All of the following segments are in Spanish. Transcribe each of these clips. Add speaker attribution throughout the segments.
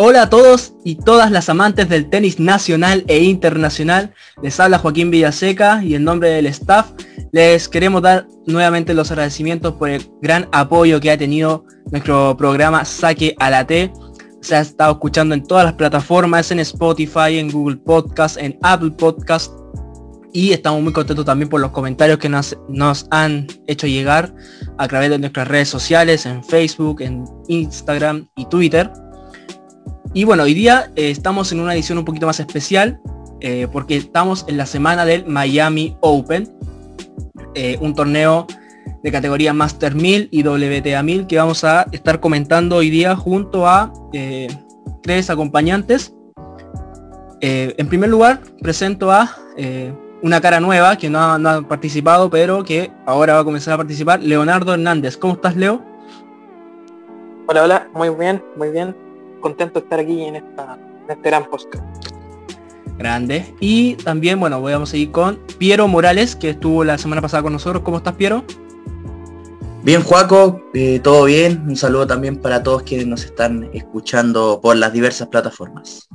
Speaker 1: Hola a todos y todas las amantes del tenis nacional e internacional. Les habla Joaquín Villaseca y en nombre del staff les queremos dar nuevamente los agradecimientos por el gran apoyo que ha tenido nuestro programa Saque a la T. Se ha estado escuchando en todas las plataformas, en Spotify, en Google Podcast, en Apple Podcast. Y estamos muy contentos también por los comentarios que nos, nos han hecho llegar a través de nuestras redes sociales, en Facebook, en Instagram y Twitter. Y bueno, hoy día eh, estamos en una edición un poquito más especial eh, porque estamos en la semana del Miami Open, eh, un torneo de categoría Master 1000 y WTA 1000 que vamos a estar comentando hoy día junto a tres acompañantes. en primer lugar, presento a una cara nueva que no ha, no ha participado, pero que ahora va a comenzar a participar, Leonardo Hernández. ¿Cómo estás, Leo?
Speaker 2: Hola, hola, muy bien, muy bien contento de estar aquí en, esta, este gran podcast.
Speaker 1: Grande. Y también, bueno, vamos a seguir con Piero Morales, que estuvo la semana pasada con nosotros. ¿Cómo estás, Piero?
Speaker 3: Bien, Juaco, eh, todo bien. Un saludo también para todos quienes nos están escuchando por las diversas plataformas.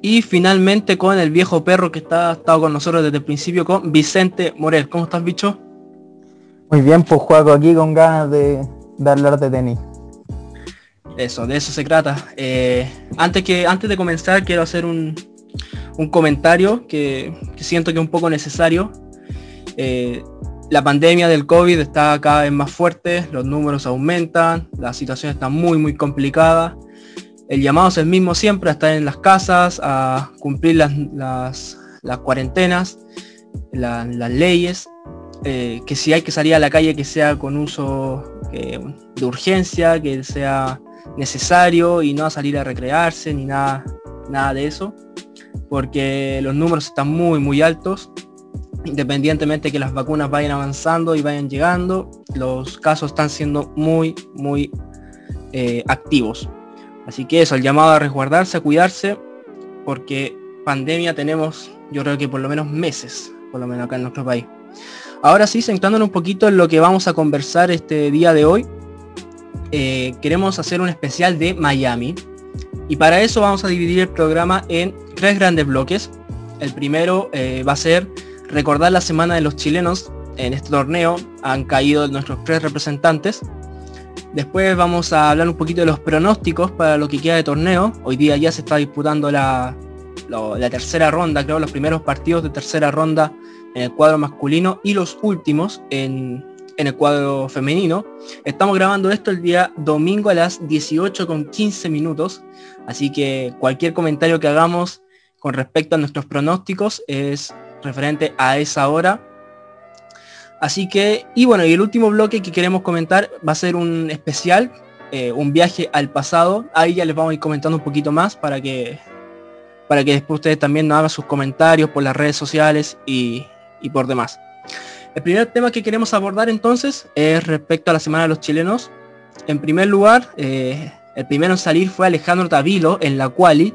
Speaker 1: Y finalmente con el viejo perro que está, ha estado con nosotros desde el principio, con Vicente Morel. ¿Cómo estás, bicho?
Speaker 4: Muy bien, pues Juaco, aquí con ganas de, de hablar de tenis.
Speaker 1: Eso, de eso se trata. Eh, antes, que, antes de comenzar quiero hacer un, comentario que, siento que es un poco necesario. Eh, la pandemia del COVID está cada vez más fuerte, los números aumentan, la situación está muy muy complicada. El llamado es el mismo siempre, a estar en las casas, a cumplir las, las, cuarentenas, las leyes, eh, que si hay que salir a la calle que sea con uso de urgencia, que sea necesario y no a salir a recrearse ni nada, nada de eso, porque los números están muy, muy altos. Independientemente de que las vacunas vayan avanzando y vayan llegando, los casos están siendo muy, muy eh, activos. Así que eso, el llamado a resguardarse, a cuidarse, porque pandemia tenemos, yo creo que por lo menos meses, por lo menos acá en nuestro país. Ahora sí, centrándonos un poquito en lo que vamos a conversar este día de hoy, eh, queremos hacer un especial de Miami. Y para eso vamos a dividir el programa en tres grandes bloques. El primero eh, va a ser recordar la semana de los chilenos en este torneo. Han caído nuestros tres representantes. Después vamos a hablar un poquito de los pronósticos para lo que queda de torneo. Hoy día ya se está disputando la, la tercera ronda, creo, los primeros partidos de tercera ronda en el cuadro masculino y los últimos en, en el cuadro femenino. Estamos grabando esto el día domingo a las 18 con 15 minutos, así que cualquier comentario que hagamos con respecto a nuestros pronósticos es referente a esa hora. Así que, y bueno, y el último bloque que queremos comentar va a ser un especial, eh, un viaje al pasado. Ahí ya les vamos a ir comentando un poquito más para que, para que después ustedes también nos hagan sus comentarios por las redes sociales y, y por demás. El primer tema que queremos abordar entonces es respecto a la Semana de los Chilenos. En primer lugar, eh, el primero en salir fue Alejandro Tavilo en la quali.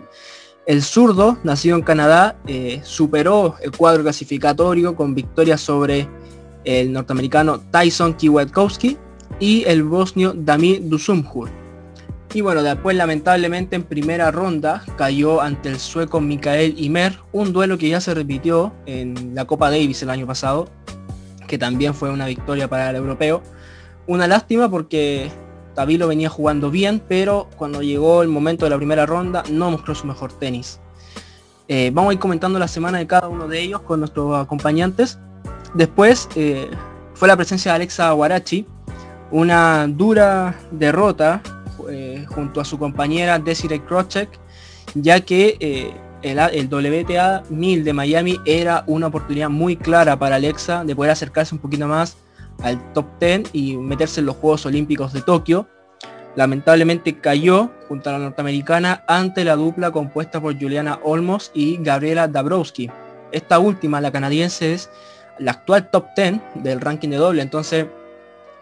Speaker 1: El zurdo, nacido en Canadá, eh, superó el cuadro clasificatorio con victoria sobre el norteamericano Tyson Kiwatkowski y el bosnio Damir Dusumhur. Y bueno, después lamentablemente en primera ronda cayó ante el sueco Mikael Imer, un duelo que ya se repitió en la Copa Davis el año pasado, que también fue una victoria para el europeo. Una lástima porque Tabilo venía jugando bien, pero cuando llegó el momento de la primera ronda no mostró su mejor tenis. Eh, vamos a ir comentando la semana de cada uno de ellos con nuestros acompañantes. Después eh, fue la presencia de Alexa Guarachi, una dura derrota eh, junto a su compañera Desiree Krocek, ya que el, WTA 1000 de Miami era una oportunidad muy clara para Alexa de poder acercarse un poquito más al top 10 y meterse en los Juegos Olímpicos de Tokio. Lamentablemente cayó junto a la norteamericana ante la dupla compuesta por Juliana Olmos y Gabriela Dabrowski. Esta última, la canadiense, es la actual top 10 del ranking de doble, entonces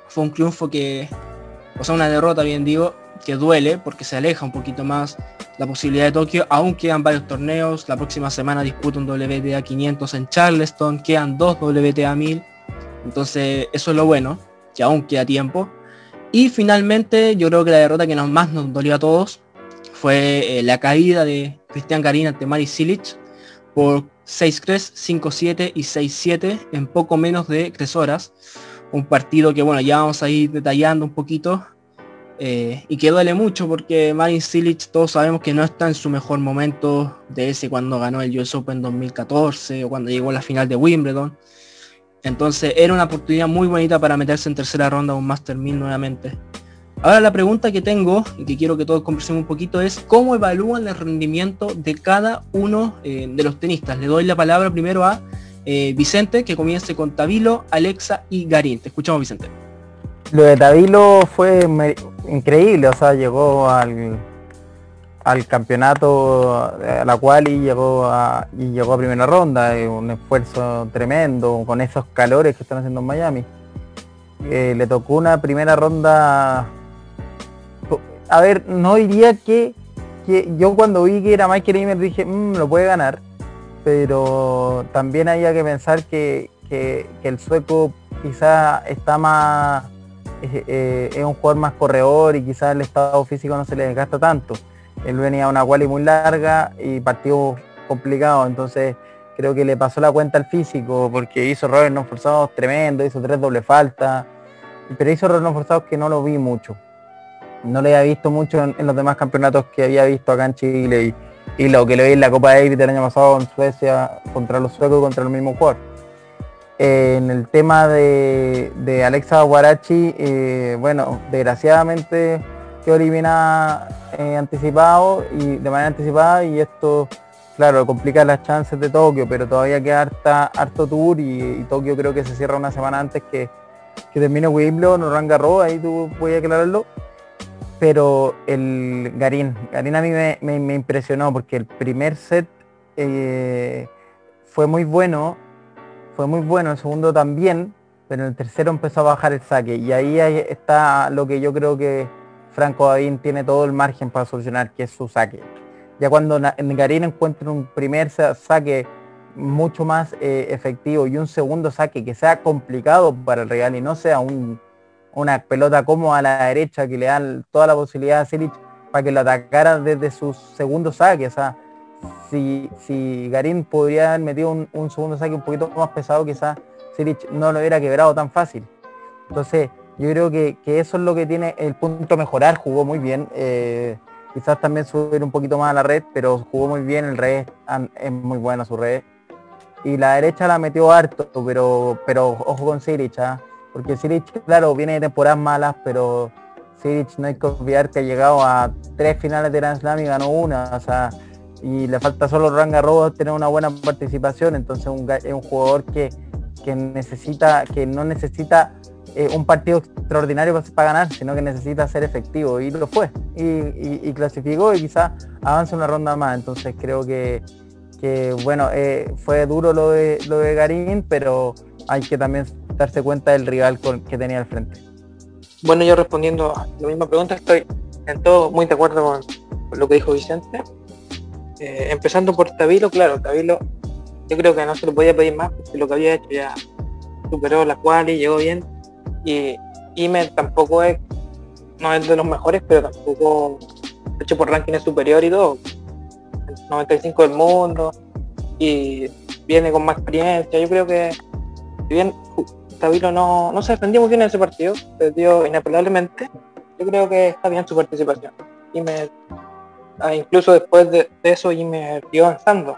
Speaker 1: fue un triunfo que, o sea, una derrota, bien digo, que duele porque se aleja un poquito más la posibilidad de Tokio. Aún quedan varios torneos. La próxima semana disputa un WTA 500 en Charleston. Quedan dos WTA 1000. Entonces eso es lo bueno, que aún queda tiempo. Y finalmente yo creo que la derrota que más nos dolió a todos fue eh, la caída de Cristian Garín ante Mari Silic por 6-3, 5-7 y 6-7 en poco menos de 3 horas. Un partido que bueno, ya vamos a ir detallando un poquito eh, y que duele mucho porque Marin Silic todos sabemos que no está en su mejor momento de ese cuando ganó el US Open 2014 o cuando llegó a la final de Wimbledon. Entonces era una oportunidad muy bonita para meterse en tercera ronda un Master 1000 nuevamente. Ahora la pregunta que tengo y que quiero que todos conversemos un poquito es cómo evalúan el rendimiento de cada uno eh, de los tenistas. Le doy la palabra primero a eh, Vicente, que comience con Tabilo, Alexa y Garín. Te escuchamos Vicente.
Speaker 4: Lo de Tabilo fue increíble, o sea, llegó al, al campeonato a la cual y llegó a, y llegó a primera ronda, un esfuerzo tremendo con esos calores que están haciendo en Miami. Eh, le tocó una primera ronda a ver, no diría que, yo cuando vi que era Michael Ymer dije, mmm, lo puede ganar, pero también había que pensar que, el sueco quizá está más, eh, es un jugador más corredor y quizás el estado físico no se le desgasta tanto. Él venía a una quali muy larga y partió complicado, entonces creo que le pasó la cuenta al físico porque hizo errores no forzados tremendo, hizo tres doble falta, pero hizo errores no forzados que no lo vi mucho no le había visto mucho en, los demás campeonatos que había visto acá en Chile y, lo que le vi en la Copa Davis del año pasado en Suecia contra los suecos y contra el mismo jugador. En el tema de, Alexa Guarachi, eh, bueno, desgraciadamente quedó eliminada eh, anticipado y de manera anticipada y esto claro, complica las chances de Tokio, pero todavía queda harto tour y, Tokio creo que se cierra una semana antes que, que termine Wimbledon o Ranga ahí tú puedes aclararlo. Pero el Garín, Garín a mí me, impresionó porque el primer set eh, fue muy bueno, fue muy bueno, el segundo también, pero el tercero empezó a bajar el saque y ahí está lo que yo creo que Franco Garín tiene todo el margen para solucionar, que es su saque. Ya cuando Garín encuentra un primer saque mucho más eh, efectivo y un segundo saque que sea complicado para el Real y no sea un una pelota como a la derecha que le dan toda la posibilidad a Silic para que lo atacara desde su segundo saque. O si, si Garín podría haber metido un, segundo saque un poquito más pesado, quizás Silic no lo hubiera quebrado tan fácil. Entonces, yo creo que, eso es lo que tiene el punto mejorar. Jugó muy bien. Eh, quizás también subir un poquito más a la red, pero jugó muy bien. El red es muy bueno su red. Y la derecha la metió harto, pero, pero ojo con Silic. ¿ah? Porque Siric, claro, viene de temporadas malas, pero Siric no hay que olvidar que ha llegado a tres finales de Grand Slam y ganó una, y le falta solo Ranga Robo tener una buena participación, entonces es un jugador que, necesita, que no necesita eh, un partido extraordinario para, ganar, sino que necesita ser efectivo, y lo fue, y, clasificó y quizás avanza una ronda más, entonces creo que, bueno, eh, fue duro lo de, lo de Garín, pero hay que también darse cuenta del rival que tenía al frente.
Speaker 2: Bueno, yo respondiendo a la misma pregunta, estoy en todo muy de acuerdo con, lo que dijo Vicente. Eh, empezando por Tabilo, claro, Tabilo yo creo que no se lo podía pedir más porque lo que había hecho ya superó la cual y llegó bien. Y Imer tampoco es, no es de los mejores, pero tampoco hecho por ranking es superior y todo. 95 del mundo y viene con más experiencia. Yo creo que bien Tabilo no, no se defendió muy bien en ese partido, perdió inapelablemente. Yo creo que está bien su participación. Y me, ah, incluso después de, eso y me dio avanzando.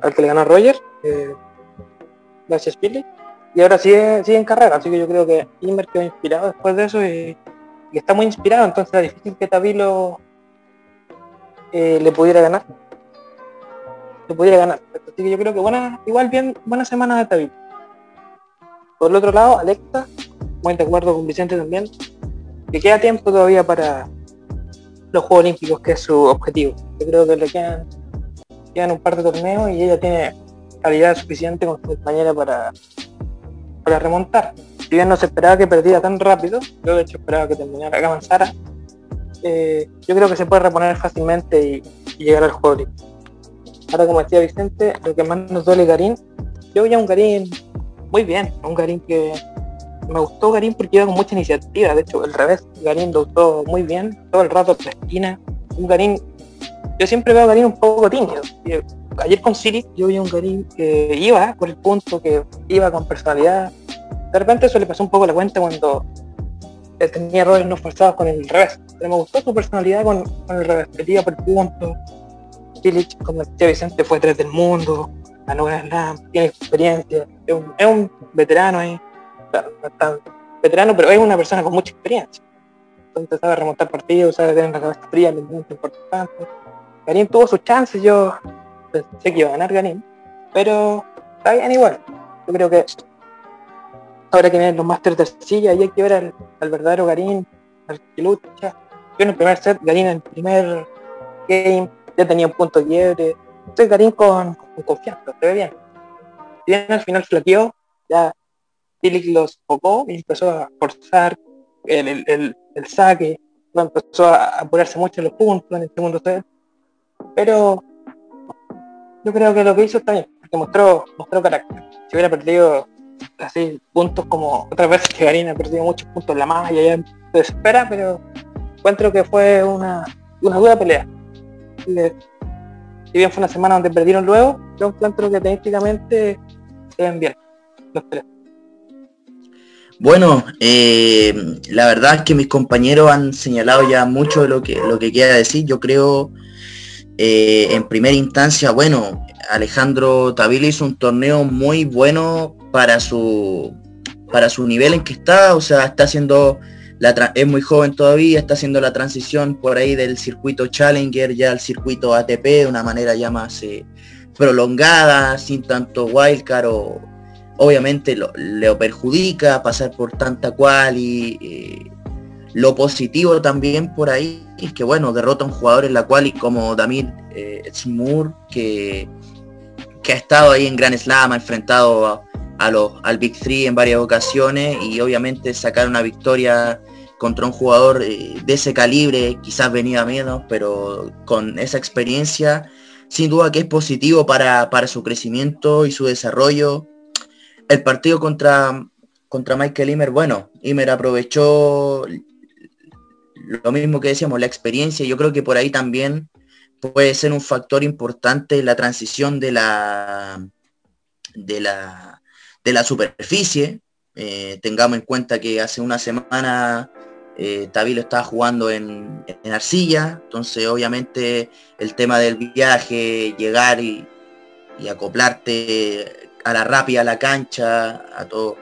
Speaker 2: al que le ganó a Roger, eh, gracias. Y ahora sigue, sigue en carrera, así que yo creo que Imer quedó inspirado después de eso y, está muy inspirado, entonces es difícil que Tabilo eh, le pudiera ganar se pudiera ganar. Así que yo creo que buena, igual bien, buena semana de Tabilo. Por el otro lado, Alexa, muy de acuerdo con Vicente también, que queda tiempo todavía para los Juegos Olímpicos, que es su objetivo. Yo creo que le quedan, quedan un par de torneos y ella tiene calidad suficiente con su compañera para, para remontar. Si bien no se esperaba que perdiera tan rápido, yo de hecho esperaba que terminara, que avanzara, eh, yo creo que se puede reponer fácilmente y, llegar al juego olímpico. Ahora, como decía Vicente, lo que más nos duele Garín, yo veía un Garín muy bien, un Garín que, me gustó Garín porque iba con mucha iniciativa. De hecho, el revés, Garín lo usó muy bien, todo el rato en la esquina. Un Garín, yo siempre veo a Garín un poco tímido. Ayer con Siri yo vi un Garín que iba por el punto, que iba con personalidad. De repente eso le pasó un poco la cuenta cuando tenía errores no forzados con el revés. Pero me gustó su personalidad con, el revés, que iba por el punto. Silich, como decía Vicente, fue tres del mundo, ganó Grand Slam, tiene experiencia, es un veterano ahí veterano, pero es una persona con mucha experiencia. Entonces sabe remontar partidos, sabe tener la cabeza fría, es muy importante. Garín tuvo sus chances, yo pensé que iba a ganar Garín, pero está bien igual. Yo creo que ahora que vienen los Masters de silla y hay que ver al, verdadero Garín, al que lucha. Yo en el primer set, Garín en el primer game, ya tenía un punto de quiebre. Entonces Garín con, confianza, se ve bien. Si bien al final flaqueó, ya Tillich los enfocó y empezó a forzar el, saque, empezó a apurarse mucho en los puntos en el segundo set. Pero yo creo que lo que hizo está bien, porque mostró, mostró carácter. Si hubiera perdido así puntos como otras veces que Garín ha perdido muchos puntos la malla, ya se desespera, pero encuentro que fue una, una dura pelea. si bien fue una semana donde perdieron luego, yo encuentro que técnicamente se ven bien los tres.
Speaker 3: Bueno, eh, la verdad es que mis compañeros han señalado ya mucho de lo que, lo que quiera decir. Yo creo, eh, en primera instancia, bueno, Alejandro Tavila hizo un torneo muy bueno para su, para su nivel en que está. O sea, está haciendo, la es muy joven todavía, está haciendo la transición por ahí del circuito Challenger ya al circuito ATP de una manera ya más eh, prolongada, sin tanto wildcard o obviamente lo, le perjudica pasar por tanta cual y eh, lo positivo también por ahí es que bueno, derrota a un jugador en la cual y como Damir eh, que, que ha estado ahí en Gran Slam, ha enfrentado a, al Big Three en varias ocasiones y obviamente sacar una victoria contra un jugador eh, de ese calibre, quizás venía menos, pero con esa experiencia, sin duda que es positivo para, para su crecimiento y su desarrollo el partido contra, contra Michael Imer, bueno, Imer aprovechó lo mismo que decíamos, la experiencia. Yo creo que por ahí también puede ser un factor importante la transición de la de la, de la superficie. Eh, tengamos en cuenta que hace una semana eh, Tabilo estaba jugando en, en, arcilla, entonces obviamente el tema del viaje, llegar y, y acoplarte a la rápida, a la cancha, a todo,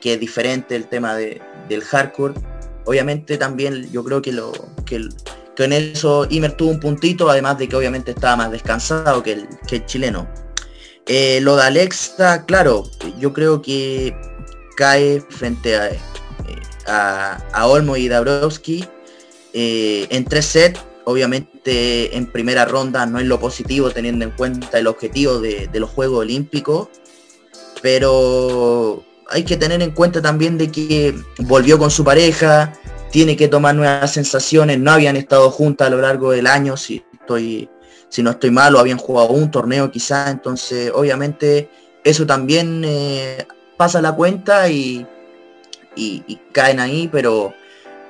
Speaker 3: que es diferente el tema de, del hardcore. Obviamente también yo creo que lo que, en eso Imer tuvo un puntito, además de que obviamente estaba más descansado que el, que el chileno. Eh, lo de Alexa, claro, yo creo que cae frente a, a, Olmo y Dabrowski eh, en tres sets. Obviamente en primera ronda no es lo positivo teniendo en cuenta el objetivo de los Juegos Olímpicos pero hay que tener en cuenta también de que volvió con su pareja, tiene que tomar nuevas sensaciones, no habían estado juntas a lo largo del año, si estoy, si no estoy mal, o habían jugado un torneo quizá, entonces obviamente eso también eh, pasa la cuenta y, caen ahí, pero,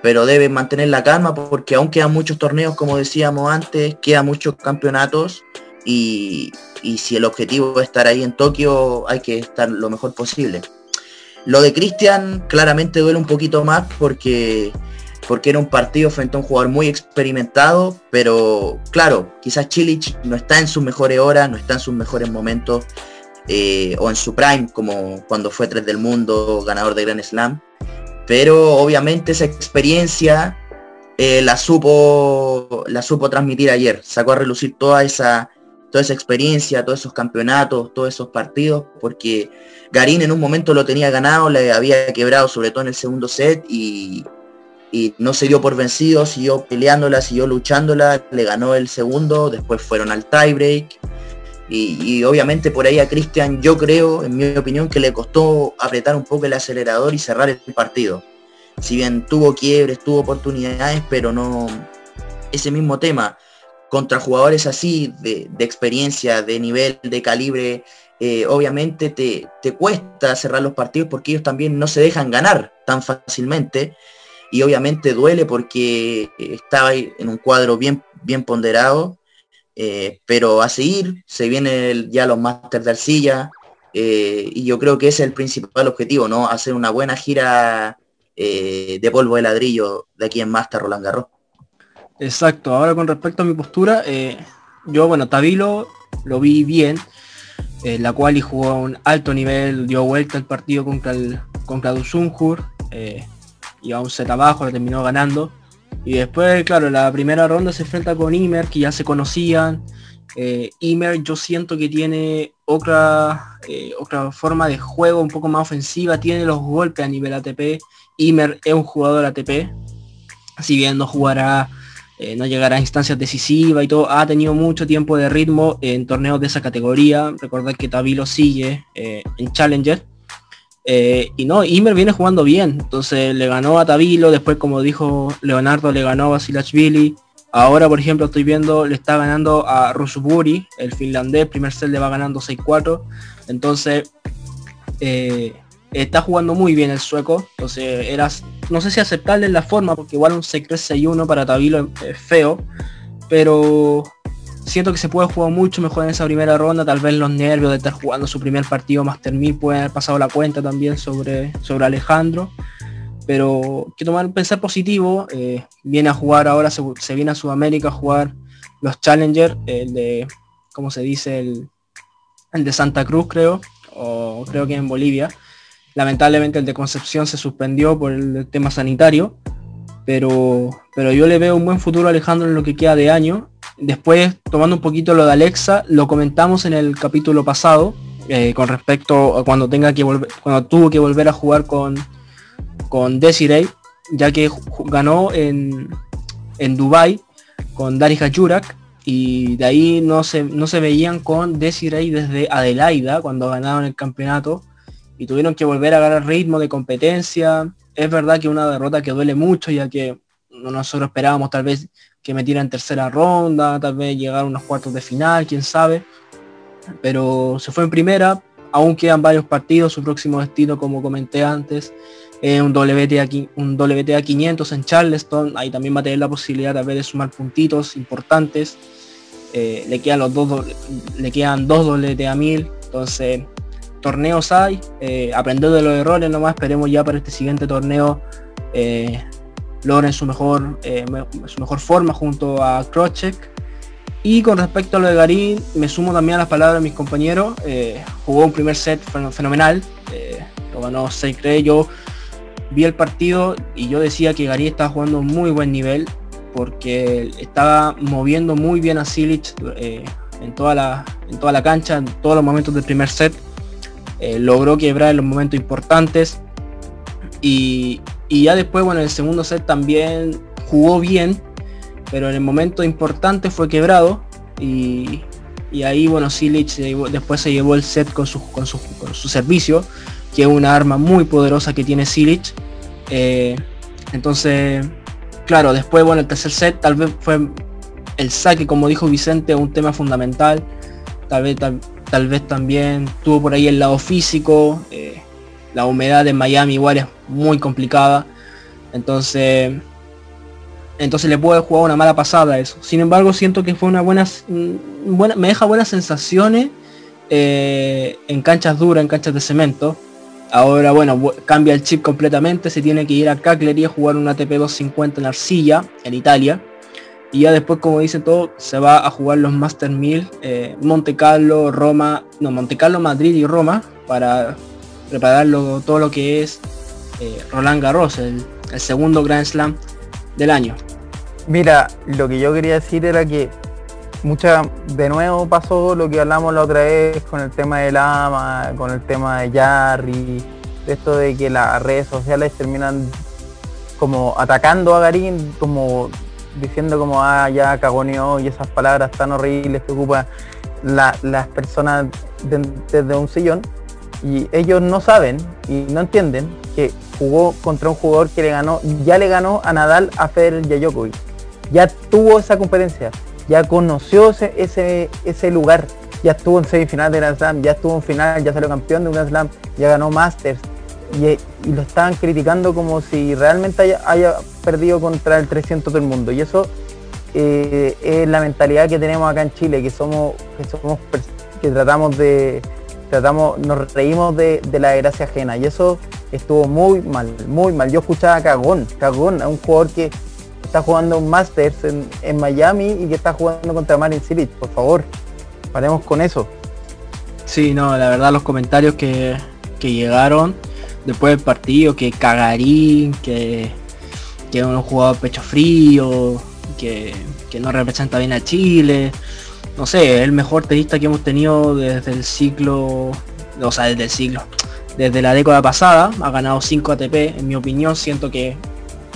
Speaker 3: pero deben mantener la calma porque aún quedan muchos torneos, como decíamos antes, quedan muchos campeonatos y, si el objetivo es estar ahí en Tokio, hay que estar lo mejor posible. Lo de Cristian claramente duele un poquito más porque, porque era un partido frente a un jugador muy experimentado, pero claro, quizás Chilich no está en sus mejores horas, no está en sus mejores momentos, eh, o en su prime, como cuando fue 3 del mundo, ganador de Grand Slam. Pero obviamente esa experiencia eh, la, supo, la supo transmitir ayer, sacó a relucir toda esa, toda esa experiencia, todos esos campeonatos, todos esos partidos, porque Garín en un momento lo tenía ganado, le había quebrado sobre todo en el segundo set y, no se dio por vencido, siguió peleándola, siguió luchándola, le ganó el segundo, después fueron al tiebreak. Y, y obviamente por ahí a Cristian yo creo, en mi opinión, que le costó apretar un poco el acelerador y cerrar el partido. Si bien tuvo quiebres, tuvo oportunidades, pero no ese mismo tema contra jugadores así, de, experiencia, de nivel, de calibre, eh, obviamente te, te, cuesta cerrar los partidos porque ellos también no se dejan ganar tan fácilmente y obviamente duele porque estaba en un cuadro bien, bien ponderado, eh, pero a seguir, se vienen ya los Masters de Arcilla eh, y yo creo que ese es el principal objetivo, ¿no? Hacer una buena gira de polvo de ladrillo de aquí en Master Roland Garros.
Speaker 1: Exacto, ahora con respecto a mi postura, yo, bueno, Tabilo lo vi bien, eh, la cual y jugó a un alto nivel, dio vuelta el partido contra el contra Dusunjur, eh, iba un set abajo, terminó ganando. Y después, claro, la primera ronda se enfrenta con Imer, que ya se conocían. Eh, Imer yo siento que tiene otra, eh, otra forma de juego un poco más ofensiva, tiene los golpes a nivel ATP. Imer es un jugador ATP, si bien no jugará eh, no llegará a instancias decisivas y todo, ha tenido mucho tiempo de ritmo en torneos de esa categoría. Recordad que Tabilo sigue eh, en Challenger. Eh, y no, Imer viene jugando bien. Entonces le ganó a Tabilo, después como dijo Leonardo, le ganó a Vasilachvili. Ahora, por ejemplo, estoy viendo, le está ganando a Rusuburi, el finlandés, primer set le va ganando 6-4. Entonces, está jugando muy bien el sueco. Entonces, era no sé si aceptarle la forma, porque igual un Secret 6-1 para Tabilo es feo, pero siento que se puede jugar mucho mejor en esa primera ronda, tal vez los nervios de estar jugando su primer partido Master 1000 pueden haber pasado la cuenta también sobre, sobre Alejandro, pero que tomar pensar positivo, eh, viene a jugar ahora, se, viene a Sudamérica a jugar los Challenger, el de, ¿cómo se dice? El, el de Santa Cruz creo, o creo que en Bolivia, Lamentablemente el de Concepción se suspendió por el tema sanitario, pero, pero yo le veo un buen futuro a Alejandro en lo que queda de año. Después, tomando un poquito lo de Alexa, lo comentamos en el capítulo pasado, eh, con respecto a cuando tenga que volver, cuando tuvo que volver a jugar con, con Desiree, ya que ganó en, en Dubai con Dari Hajurak y de ahí no se, no se veían con Desiree desde Adelaida cuando ganaron el campeonato y tuvieron que volver a ganar ritmo de competencia. Es verdad que una derrota que duele mucho, ya que nosotros esperábamos tal vez que metiera en tercera ronda, tal vez llegar a unos cuartos de final, quién sabe. Pero se fue en primera, aún quedan varios partidos, su próximo destino, como comenté antes, es un WTA, un WTA 500 en Charleston, ahí también va a tener la posibilidad tal vez de sumar puntitos importantes. Eh, le quedan los dos le quedan dos WTA 1000, entonces torneos hay, eh, aprender de los errores nomás, esperemos ya para este siguiente torneo eh, logren su mejor, eh, su mejor forma junto a Crochet. Y con respecto a lo de Garín, me sumo también a las palabras de mis compañeros, eh, jugó un primer set fenomenal, lo ganó 6 yo vi el partido y yo decía que Garín estaba jugando muy buen nivel, porque estaba moviendo muy bien a Silic en, toda la, en toda la cancha, en todos los momentos del primer set eh, logró quebrar en los momentos importantes y, ya después, bueno, en el segundo set también jugó bien, pero en el momento importante fue quebrado y, ahí, bueno, Silic después se llevó el set con su, con su, servicio, que es una arma muy poderosa que tiene Silic. Eh, entonces, claro, después, bueno, el tercer set tal vez fue el saque, como dijo Vicente, un tema fundamental. Tal vez, tal, tal vez también tuvo por ahí el lado físico, eh, la humedad en Miami igual es muy complicada, entonces entonces le puede jugar una mala pasada a eso. Sin embargo, siento que fue una buena, mm, buena me deja buenas sensaciones eh, en canchas duras, en canchas de cemento. Ahora, bueno, cambia el chip completamente, se tiene que ir a Cagliari a jugar un ATP 250 en arcilla, en Italia. Y ya después, como dicen todos, se va a jugar los Master 1000, eh, Monte Carlo, Roma, no, Monte Carlo, Madrid y Roma, para prepararlo todo lo que es eh, Roland Garros, el, segundo Grand Slam del año.
Speaker 4: Mira, lo que yo quería decir era que mucha, de nuevo pasó lo que hablamos la otra vez con el tema del AMA, con el tema de Jarry, de esto de que las redes sociales terminan como atacando a Garín, como diciendo como, ah, ya cagoneó y esas palabras tan horribles que ocupan las personas desde un sillón. Y ellos no saben y no entienden que jugó contra un jugador que le ganó, ya le ganó a Nadal, a Federer y a Djokovic. Ya tuvo esa competencia, ya conoció ese, ese, ese lugar. ya estuvo en semifinal de Grand Slam, ya estuvo en final, ya salió campeón de un Grand Slam, ya ganó Masters. Y, lo estaban criticando como si realmente haya, perdido contra el 300 del mundo. Y eso eh, es la mentalidad que tenemos acá en Chile, que somos, que somos que tratamos de, tratamos, nos reímos de, la desgracia ajena. Y eso estuvo muy mal, muy mal. Yo escuchaba a Cagón, Cagón, a un jugador que está jugando un Masters en, Miami y que está jugando contra Marin Cilic, por favor paremos con eso.
Speaker 1: Sí, no, la verdad los comentarios que, llegaron después del partido, que Cagarín, que, que es un jugador pecho frío, que, no representa bien a Chile. No sé, el mejor tenista que hemos tenido desde el ciclo, o sea, desde el siglo, desde la década pasada. Ha ganado 5 ATP, en mi opinión, siento que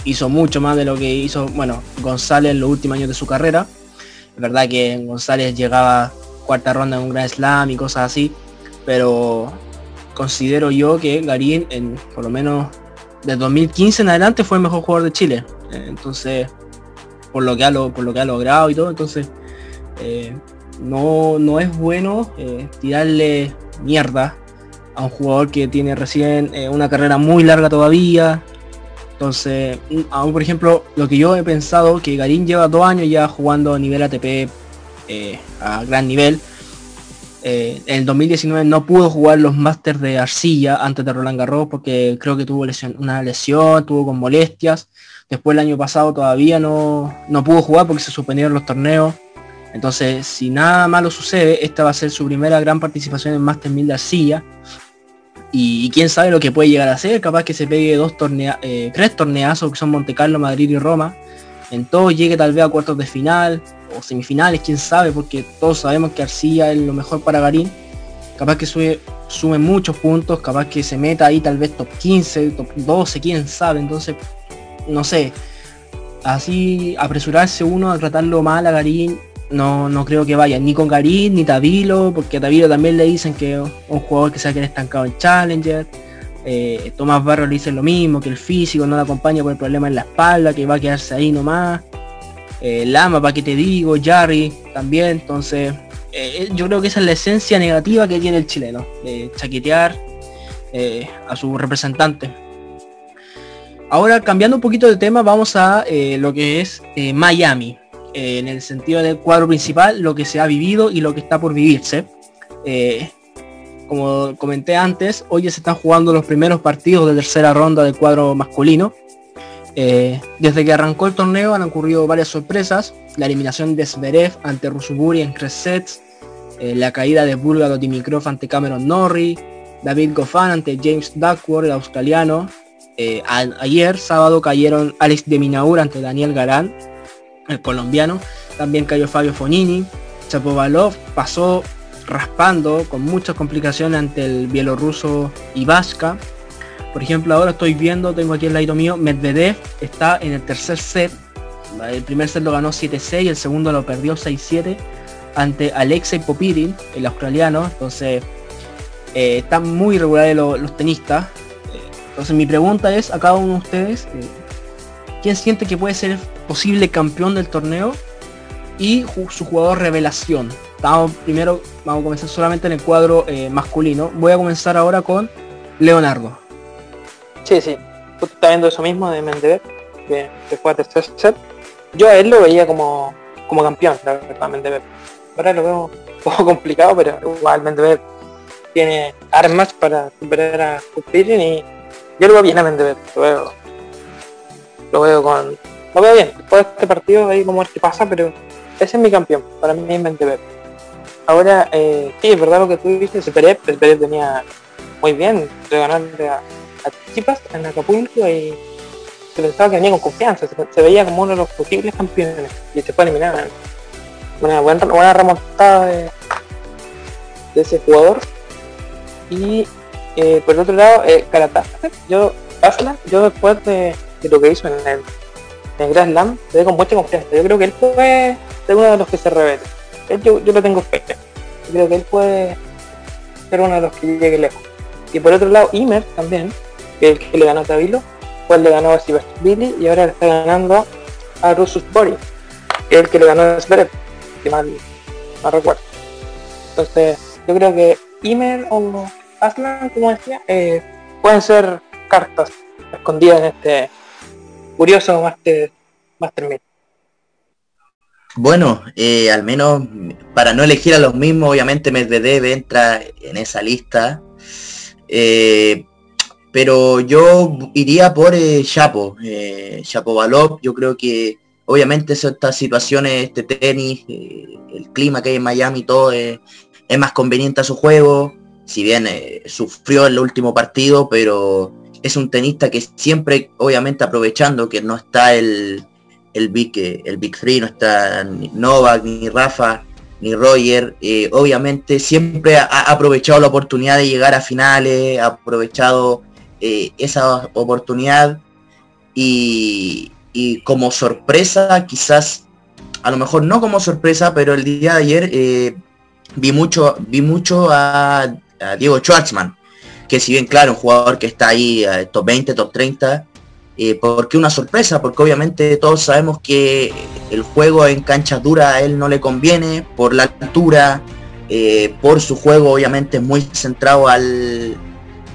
Speaker 1: hizo mucho más de lo que hizo, bueno, González en los últimos años de su carrera. Es verdad que González llegaba cuarta ronda en un Grand Slam y cosas así, pero considero yo que Garín, en, por lo menos de 2015 en adelante, fue el mejor jugador de Chile. Eh, entonces, por lo que ha, por lo que ha logrado y todo, entonces eh, no, no es bueno eh, tirarle mierda a un jugador que tiene recién una carrera muy larga todavía. Entonces, aún por ejemplo, lo que yo he pensado, que Garín lleva dos años ya jugando a nivel ATP a gran nivel. Eh, en el 2019 no pudo jugar los Masters de Arcilla antes de Roland Garros porque creo que tuvo lesión, una lesión, tuvo con molestias. Después el año pasado todavía no, no pudo jugar porque se suspendieron los torneos. Entonces, si nada malo sucede, esta va a ser su primera gran participación en Master 1000 de Arcilla. Y, quién sabe lo que puede llegar a ser, capaz que se pegue dos tornea eh, tres torneazos que son Monte Carlo, Madrid y Roma. En todo llegue tal vez a cuartos de final, o semifinales, quién sabe, porque todos sabemos que Arcilla es lo mejor para Garín. Capaz que sube, sube muchos puntos, capaz que se meta ahí tal vez top 15, top 12, quién sabe. Entonces, no sé. Así apresurarse uno a tratarlo mal a Garín, no, no creo que vaya ni con Garín ni Tabilo, porque a Tabilo también le dicen que un jugador que se ha quedado estancado en Challenger. Eh, Tomás Barro le dice lo mismo, que el físico no le acompaña por el problema en la espalda, que va a quedarse ahí nomás. Eh, Lama, para que te digo, Jarry también, entonces eh, yo creo que esa es la esencia negativa que tiene el chileno, chaquetear eh, a su representante. Ahora cambiando un poquito de tema, vamos a lo que es Miami, en el sentido del cuadro principal, lo que se ha vivido y lo que está por vivirse. como comenté antes, hoy se están jugando los primeros partidos de tercera ronda del cuadro masculino. Eh, desde que arrancó el torneo han ocurrido varias sorpresas, la eliminación de Zverev ante Rusuburi en tres eh, la caída de Búlgaro Dimitrov ante Cameron Norrie, David Goffin ante James Duckworth, el australiano. Eh, ayer, sábado, cayeron Alex de Minaur ante Daniel Garán, el colombiano. También cayó Fabio Fonini. Chapovalov pasó raspando con muchas complicaciones ante el bielorruso Ivaska. Por ejemplo, ahora estoy viendo, tengo aquí el lado mío, Medvedev está en el tercer set. El primer set lo ganó 7-6, el segundo lo perdió 6-7 ante Alexei Popirin, el australiano. Entonces, eh, están muy regulares los, tenistas. Eh, entonces, mi pregunta es a cada uno de ustedes, eh, ¿quién siente que puede ser posible campeón del torneo y su jugador revelación? Primero, vamos a comenzar solamente en el cuadro masculino. Voy a comenzar ahora con Leonardo.
Speaker 2: Sí, sí. Justo está viendo eso mismo de Mendever, que, fue a tercer set. Yo a él lo veía como, como campeón, la verdad, Mendever. Ahora lo veo un poco complicado, pero igual Mendever tiene armas para superar a Kupirin y yo lo veo bien a Mendever. Lo veo, lo veo con. Lo veo bien. Después de este partido ahí como es que pasa, pero ese es mi campeón. Para mí es Mendever. Ahora, eh, sí, es verdad lo que tú el Pérez, el Pérez venía muy bien de ganarle a, Chipas en Acapulco y se pensaba que venía con confianza, se, veía como uno de los posibles campeones y se fue eliminar. Una buena, remontada de, ese jugador. Y eh, por el otro lado, eh, yo, yo después de, lo que hizo en el, en Grand Slam, se ve con mucha confianza. Yo creo que él puede ser uno de los que se revele. Yo, yo lo tengo fe. Yo creo que él puede ser uno de los que llegue lejos. Y por otro lado, Imer también, que el que le ganó a Tabilo, pues le ganó a Billy y ahora le está ganando a Rusus Bori, que es el que le ganó a Zverev, que mal, recuerdo. Entonces, yo creo que Imer o Aslan, como decía, eh, pueden ser cartas escondidas en este curioso Master, master
Speaker 3: Bueno, eh, al menos para no elegir a los mismos, obviamente Medvedev entra en esa lista. Eh, pero yo iría por eh, Chapo, eh, Chapo Balop, yo creo que obviamente estas situaciones, este tenis, el clima que hay en Miami, todo es más conveniente a su juego, si bien sufrió el último partido, pero es un tenista que siempre, obviamente aprovechando que no está el, el Big el Big Three, no está Novak, ni Rafa, ni Roger, eh, obviamente siempre ha, aprovechado la oportunidad de llegar a finales, ha aprovechado eh, esa oportunidad y, como sorpresa, quizás, a lo mejor no como sorpresa, pero el día de ayer eh, vi mucho, vi mucho a, Diego Schwartzman, que si bien claro, un jugador que está ahí, top 20, top 30, eh, ¿Por qué una sorpresa? Porque obviamente todos sabemos que el juego en cancha dura a él no le conviene por la altura, eh, por su juego obviamente muy centrado al,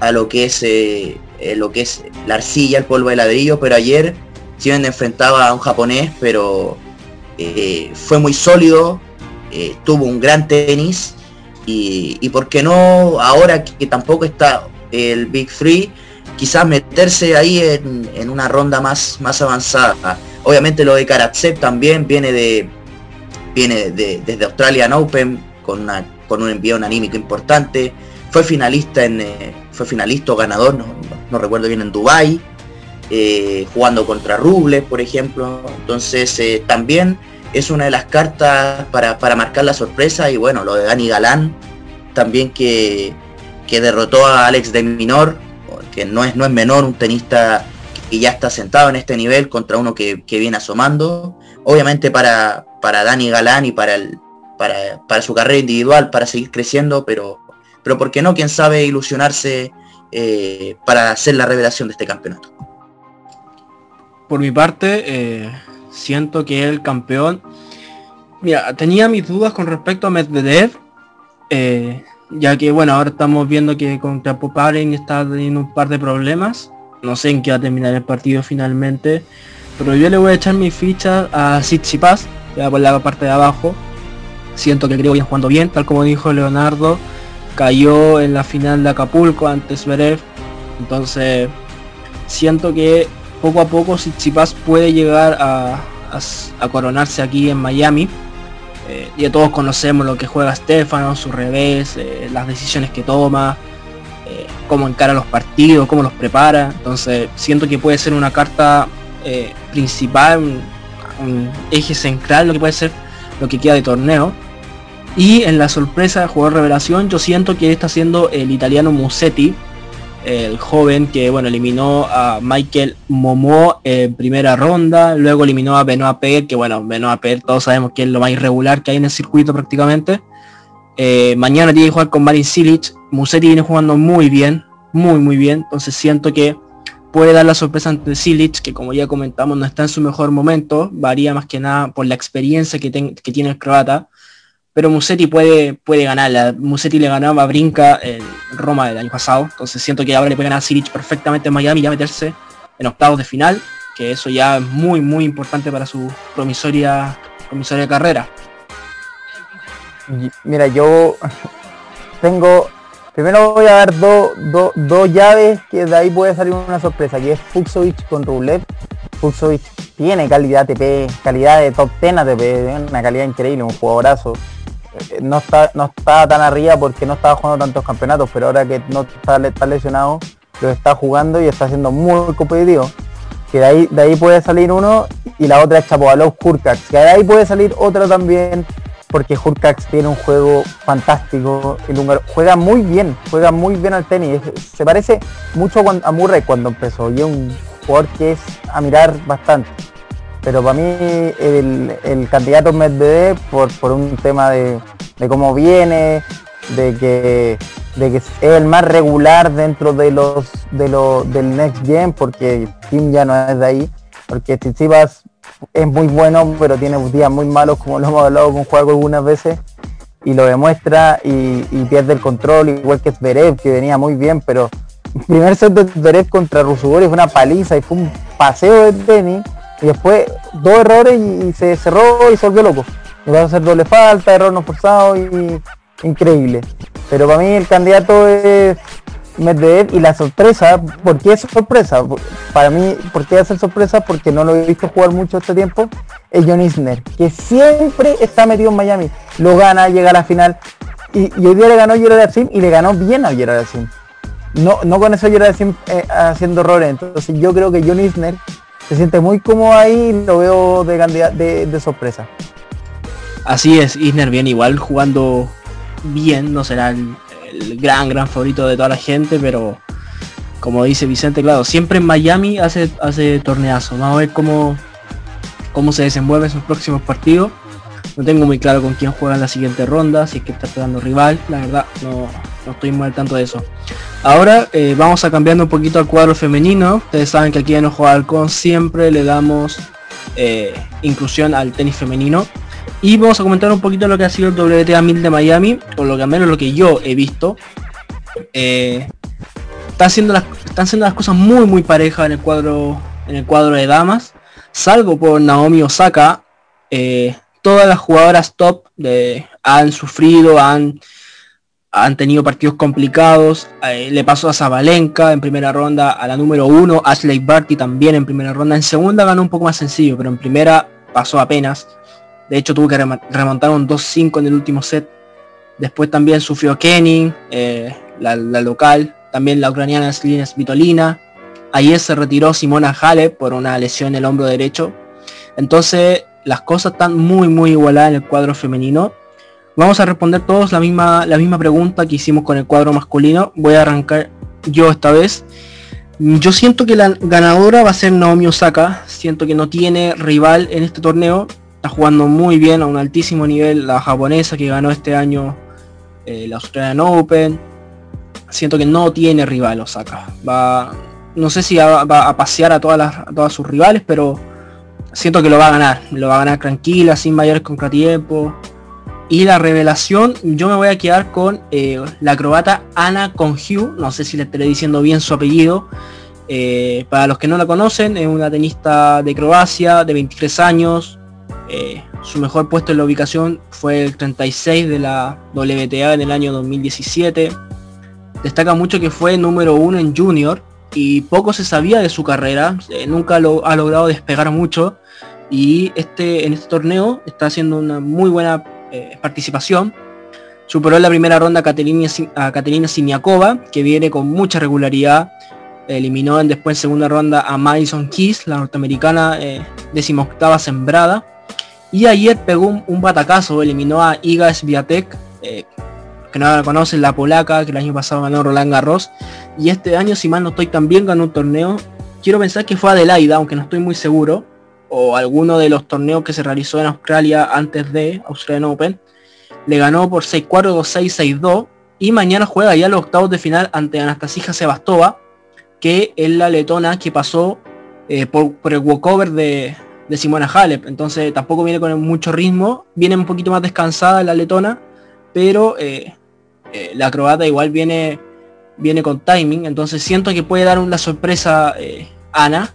Speaker 3: a lo que es eh, lo que es la arcilla, el polvo de ladrillo, pero ayer si bien enfrentaba a un japonés, pero fue muy sólido, tuvo un gran tenis y, y por qué no ahora que tampoco está el Big Free quizás meterse ahí en, una ronda más, más avanzada. Obviamente lo de Karatsev también viene de viene de, desde Australian Open con, una, con un envío anímico importante. Fue finalista en eh, fue finalista o ganador, no, recuerdo bien, en Dubai eh, jugando contra Rubles, por ejemplo. Entonces eh, también es una de las cartas para, para, marcar la sorpresa. Y bueno, lo de Dani Galán, también que, que derrotó a Alex de Minor que no es, no es menor un tenista que ya está sentado en este nivel contra uno que, viene asomando. Obviamente para, para Dani Galán y para, el, para, su carrera individual, para seguir creciendo, pero, pero ¿por qué no? Quién sabe ilusionarse eh, para hacer la revelación de este campeonato.
Speaker 1: Por mi parte, eh, siento que el campeón... Mira, tenía mis dudas con respecto a Medvedev. Eh, ya que bueno, ahora estamos viendo que contra Poparen está teniendo un par de problemas. No sé en qué va a terminar el partido finalmente. Pero yo le voy a echar mi ficha a Tsitsipas, ya por la parte de abajo. Siento que creo que jugando bien, tal como dijo Leonardo. Cayó en la final de Acapulco antes Berev. Entonces siento que poco a poco Tsitsipas puede llegar a, coronarse aquí en Miami eh, ya todos conocemos lo que juega Stefano, su revés, eh, las decisiones que toma, eh, cómo encara los partidos, cómo los prepara. Entonces siento que puede ser una carta principal, un, eje central, lo que puede ser lo que queda de torneo. Y en la sorpresa de jugador revelación, yo siento que está siendo el italiano Musetti, el joven que bueno eliminó a Michael Momo en primera ronda, luego eliminó a Benoit Per, que bueno, Benoit Per todos sabemos que es lo más irregular que hay en el circuito prácticamente. Eh, mañana tiene que jugar con Marin Silic, Musetti viene jugando muy bien, muy muy bien, entonces siento que puede dar la sorpresa ante Silic, que como ya comentamos no está en su mejor momento, varía más que nada por la experiencia que, que tiene el croata pero Musetti puede, puede ganarla. Musetti le ganaba a Brinca en Roma del año pasado, entonces siento que ahora le puede ganar a Silic perfectamente en Miami y ya meterse en octavos de final, que eso ya es muy muy importante para su promisoria, promisoria carrera.
Speaker 4: Mira, yo tengo, primero voy a dar dos llaves que de ahí puede salir una sorpresa, que es Fuxovic con Rublev. Fuxovic tiene calidad TP, calidad de top 10 ATP, una calidad increíble, un jugadorazo no está, no está tan arriba porque no estaba jugando tantos campeonatos, pero ahora que no está, lesionado, lo está jugando y está siendo muy competitivo. Que de ahí, de ahí puede salir uno y la otra es Chapovalov Hurkax, que de ahí puede salir otro también, porque Hurkax tiene un juego fantástico, el húngaro juega muy bien, juega muy bien al tenis, se parece mucho a Murray cuando empezó, y es un jugador que es a mirar bastante pero para mí el, candidato Medvedev por, por un tema de, cómo viene, de que, de que es el más regular dentro de los, de del Next Gen, porque Tim ya no es de ahí, porque Tsitsipas es muy bueno, pero tiene días muy malos, como lo hemos hablado con Juego algunas veces. y lo demuestra y, pierde el control, igual que Zverev, que venía muy bien, pero el primer set de Zverev contra Rusugori fue una paliza y fue un paseo de tenis, y después dos errores y, se cerró y se volvió loco. Va a hacer doble falta, error no forzado y increíble. Pero para mí el candidato es Medvedev y la sorpresa, ¿por qué es sorpresa? Para mí, ¿por qué hacer sorpresa? Porque no lo he visto jugar mucho este tiempo, es John Isner, que siempre está metido en Miami, lo gana, llega a la final, y, hoy día le ganó Gerard Sim y le ganó bien a Gerard. No, no con eso Gerard eh, haciendo errores, entonces yo creo que John Isner se siente muy cómodo ahí lo veo de, de sorpresa.
Speaker 1: Así es, Isner bien igual jugando bien, no será el, gran, gran favorito de toda la gente, pero como dice Vicente, claro, siempre en Miami hace, hace torneazo. Vamos a ver cómo, cómo se desenvuelve sus próximos partidos. No tengo muy claro con quién juega en la siguiente ronda, si es que está pegando rival, la verdad no, no estoy muy al tanto de eso. Ahora eh, vamos a cambiando un poquito al cuadro femenino. Ustedes saben que aquí en Ojo Halcón siempre le damos eh, inclusión al tenis femenino. Y vamos a comentar un poquito lo que ha sido el WTA 1000 de Miami, o lo que al menos lo que yo he visto. Eh, están, haciendo las, están siendo las cosas muy muy parejas en el cuadro en el cuadro de damas. Salvo por Naomi Osaka, todas las jugadoras top de, han sufrido, han, han tenido partidos complicados. Eh, le pasó a Zabalenka en primera ronda, a la número uno, Ashley Barty también en primera ronda. En segunda ganó un poco más sencillo, pero en primera pasó apenas. De hecho tuvo que remontar un 2-5 en el último set. Después también sufrió Kenning, eh, la, local. También la ucraniana Slina Svitolina. Ayer se retiró Simona Halep por una lesión en el hombro derecho. Entonces las cosas están muy muy igualadas en el cuadro femenino. Vamos a responder todos la misma, la misma pregunta que hicimos con el cuadro masculino. Voy a arrancar yo esta vez. Yo siento que la ganadora va a ser Naomi Osaka. Siento que no tiene rival en este torneo está jugando muy bien a un altísimo nivel la japonesa que ganó este año eh, la Australian Open. Siento que no tiene rival Osaka. Va, no sé si va, a pasear a todas, las, todas sus rivales, pero siento que lo va a ganar. Lo va a ganar tranquila, sin mayores contratiempos. Y la revelación, yo me voy a quedar con eh, la acrobata Ana Conju, no sé si le estaré diciendo bien su apellido. Eh, para los que no la conocen, es una tenista de Croacia de 23 años, eh, su mejor puesto en la ubicación fue el 36 de la WTA en el año 2017. Destaca mucho que fue número uno en junior y poco se sabía de su carrera. Nunca lo ha logrado despegar mucho y este en este torneo está haciendo una muy buena eh, participación. Superó en la primera ronda a Katerina, Siniakova, que viene con mucha regularidad. Eliminó en, después segunda ronda a Madison Keys, la norteamericana decimoctava sembrada. Y ayer pegó un, batacazo, eliminó a Iga Swiatek, eh, que no la conocen, la polaca, que el año pasado ganó Roland Garros. Y este año, si mal no estoy, también ganó un torneo. Quiero pensar que fue Adelaida, aunque no estoy muy seguro. O alguno de los torneos que se realizó en Australia antes de Australian Open. Le ganó por 6-4, 2-6, 6-2. Y mañana juega ya los octavos de final ante Anastasia Sebastova, que es la letona que pasó eh, por, por, el walkover de, de Simona Halep. Entonces tampoco viene con mucho ritmo. Viene un poquito más descansada la letona. Pero eh, eh, la croata igual viene, viene con timing. Entonces siento que puede dar una sorpresa Ana.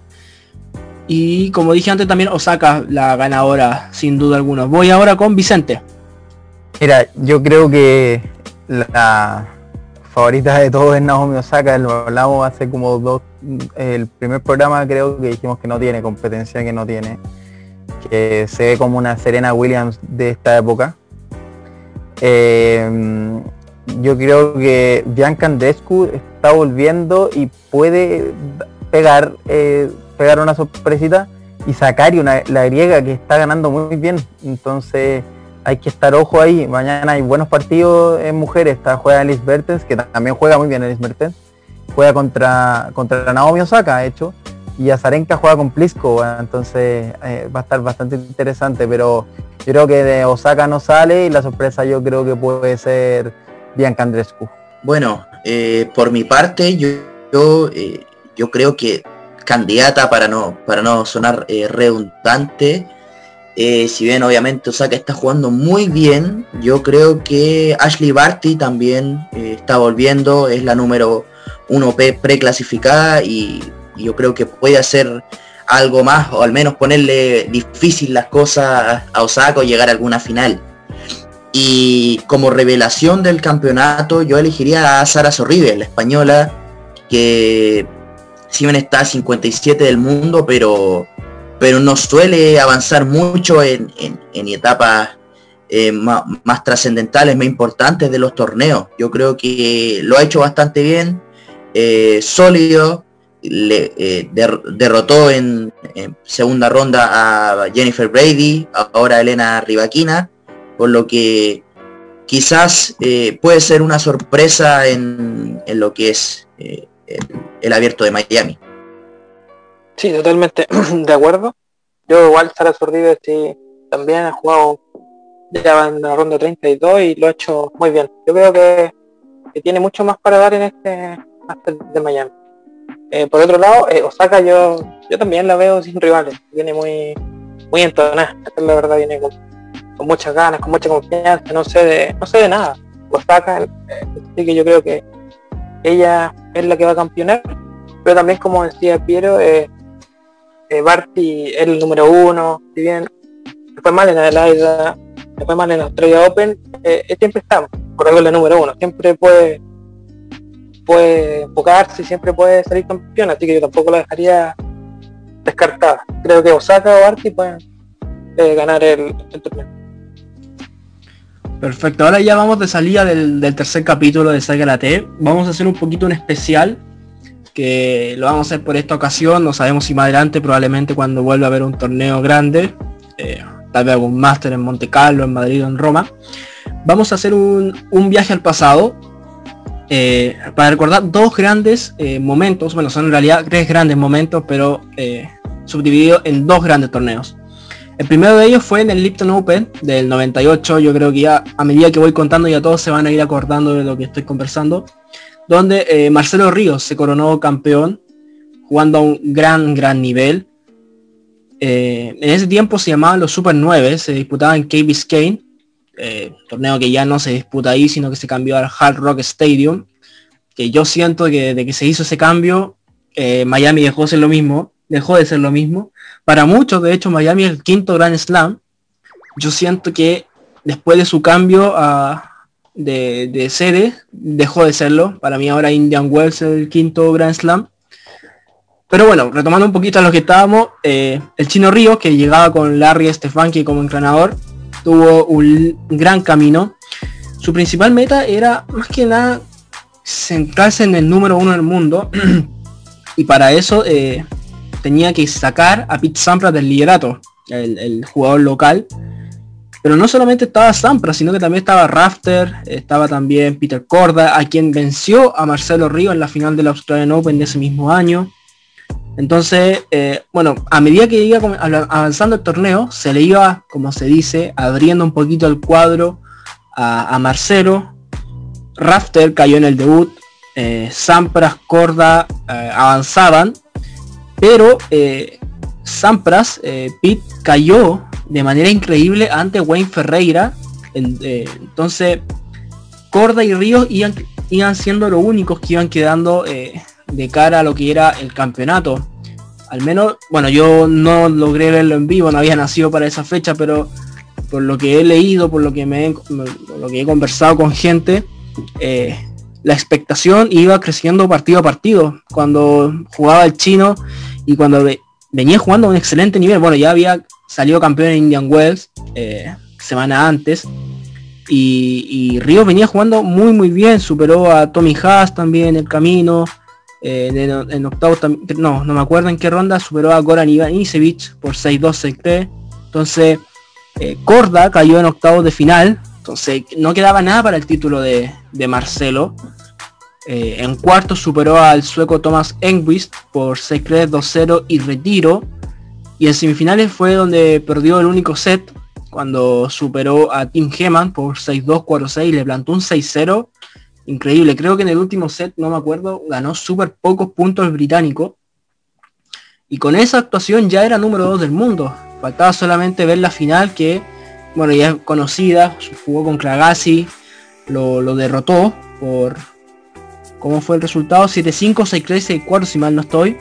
Speaker 1: Y como dije antes también Osaka la ganadora sin duda alguna. Voy ahora con Vicente.
Speaker 4: Mira, yo creo que la favorita de todos es Naomi Osaka, lo hablamos hace como dos, el primer programa creo que dijimos que no tiene competencia, que no tiene, que se ve como una Serena Williams de esta época. Eh, yo creo que Bianca Andescu está volviendo y puede pegar, eh, pegar una sorpresita y sacar una, la griega que está ganando muy bien. Entonces hay que estar ojo ahí. Mañana hay buenos partidos en mujeres. Está, juega Alice Bertens, que también juega muy bien Alice Bertens. Juega contra, contra Naomi Osaka, de hecho. Y Azarenka juega con Plisco, entonces eh, va a estar bastante interesante. Pero yo creo que de Osaka no sale y la sorpresa yo creo que puede ser Bianca Andrescu.
Speaker 3: Bueno, eh, por mi parte, yo, yo, eh, yo creo que candidata para no, para no sonar redundante, eh, si bien obviamente Osaka está jugando muy bien, yo creo que Ashley Barty también eh, está volviendo, es la número uno preclasificada y, y yo creo que puede hacer algo más o al menos ponerle difícil las cosas a Osaka o llegar a alguna final. Y como revelación del campeonato yo elegiría a Sara Sorribe, la española, que si bien está a 57 del mundo, pero pero no suele avanzar mucho en, etapas eh, más, trascendentales, más importantes de los torneos. Yo creo que lo ha hecho bastante bien, eh, sólido, eh, derrotó en, segunda ronda a Jennifer Brady, ahora Elena Rivaquina, por lo que quizás puede ser una sorpresa en, lo que es el abierto de Miami.
Speaker 2: Sí, totalmente de acuerdo. Yo igual Sara Sordive sí, también ha jugado ya en la ronda 32 y lo ha hecho muy bien. Yo creo que, tiene mucho más para dar en este Master de Miami. Eh, por otro lado, eh, Osaka yo yo también la veo sin rivales. Viene muy muy entonada. la verdad viene con, muchas ganas, con mucha confianza. No sé de, no sé de nada. Osaka, eh, así que yo creo que ella es la que va a campeonar. Pero también como decía Piero, eh, eh, es el número uno, si bien fue mal en Adelaida, fue mal en Australia Open, eh, siempre está por algo número uno, siempre puede puede enfocarse siempre puede salir campeón, así que yo tampoco la dejaría descartada. Creo que Osaka o Barty pueden eh, ganar el, torneo.
Speaker 1: Perfecto, ahora ya vamos de salida del, tercer capítulo de Saga la T. Vamos a hacer un poquito un especial que lo vamos a hacer por esta ocasión, no sabemos si más adelante, probablemente cuando vuelva a haber un torneo grande, eh, tal vez algún máster en Monte Carlo, en Madrid o en Roma, vamos a hacer un, viaje al pasado eh, para recordar dos grandes eh, momentos, bueno, son en realidad tres grandes momentos, pero subdivididos en dos grandes torneos. El primero de ellos fue en el Lipton Open del 98, yo creo que ya a medida que voy contando ya todos se van a ir acordando de lo que estoy conversando donde eh, Marcelo Ríos se coronó campeón, jugando a un gran, gran nivel. Eh, en ese tiempo se llamaban los Super 9, se disputaba en Key Biscayne, eh, torneo que ya no se disputa ahí, sino que se cambió al Hard Rock Stadium, que yo siento que de que se hizo ese cambio, Miami dejó de ser lo mismo, dejó de ser lo mismo. Para muchos, de hecho, Miami es el quinto Grand Slam. Yo siento que después de su cambio a, de, sede, dejó de serlo. Para mí ahora Indian Wells es el quinto Grand Slam. Pero bueno, retomando un poquito a lo que estábamos, eh, el Chino Río, que llegaba con Larry Stefanki como entrenador, tuvo un gran camino. Su principal meta era más que nada centrarse en el número uno del mundo. y para eso eh, tenía que sacar a Pete Sampras del liderato, el jugador local, pero no solamente estaba Sampras, sino que también estaba Rafter, estaba también Peter Corda, a quien venció a Marcelo Río en la final del Australian Open de ese mismo año. Entonces, eh, bueno, a medida que iba avanzando el torneo, se le iba, como se dice, abriendo un poquito el cuadro a, Marcelo. Rafter cayó en el debut. Eh, Sampras, Corda eh, avanzaban. Pero Sampras, Pete, cayó de manera increíble ante Wayne Ferreira. Eh, entonces, Corda y Ríos iban, siendo los únicos que iban quedando eh, de cara a lo que era el campeonato. Al menos, bueno, yo no logré verlo en vivo, no había nacido para esa fecha, pero por lo que he leído, por lo que, me, he conversado con gente, eh, la expectación iba creciendo partido a partido. Cuando jugaba el chino y cuando venía jugando a un excelente nivel, bueno, ya había salió campeón en Indian Wells eh, semana antes. Y, Río venía jugando muy muy bien, superó a Tommy Haas también en el camino. Eh, en, octavo no, no me acuerdo en qué ronda, superó a Goran Ivanisevic por 6-2, 6-3. Entonces, eh, Corda cayó en octavos de final. Entonces, no quedaba nada para el título de, Marcelo. En cuarto superó al sueco Thomas Engwist por 6-3, 2-0 y retiro. Y en semifinales fue donde perdió el único set cuando superó a Tim Heman por 6-2, 4-6, le plantó un 6-0. Increíble, creo que en el último set, no me acuerdo, ganó súper pocos puntos el británico. Y con esa actuación ya era número 2 del mundo. Faltaba solamente ver la final que, bueno, ya es conocida, jugó con Kragasi, lo, lo derrotó por... ¿Cómo fue el resultado? 7-5, 6-3, 6-4 si mal no estoy.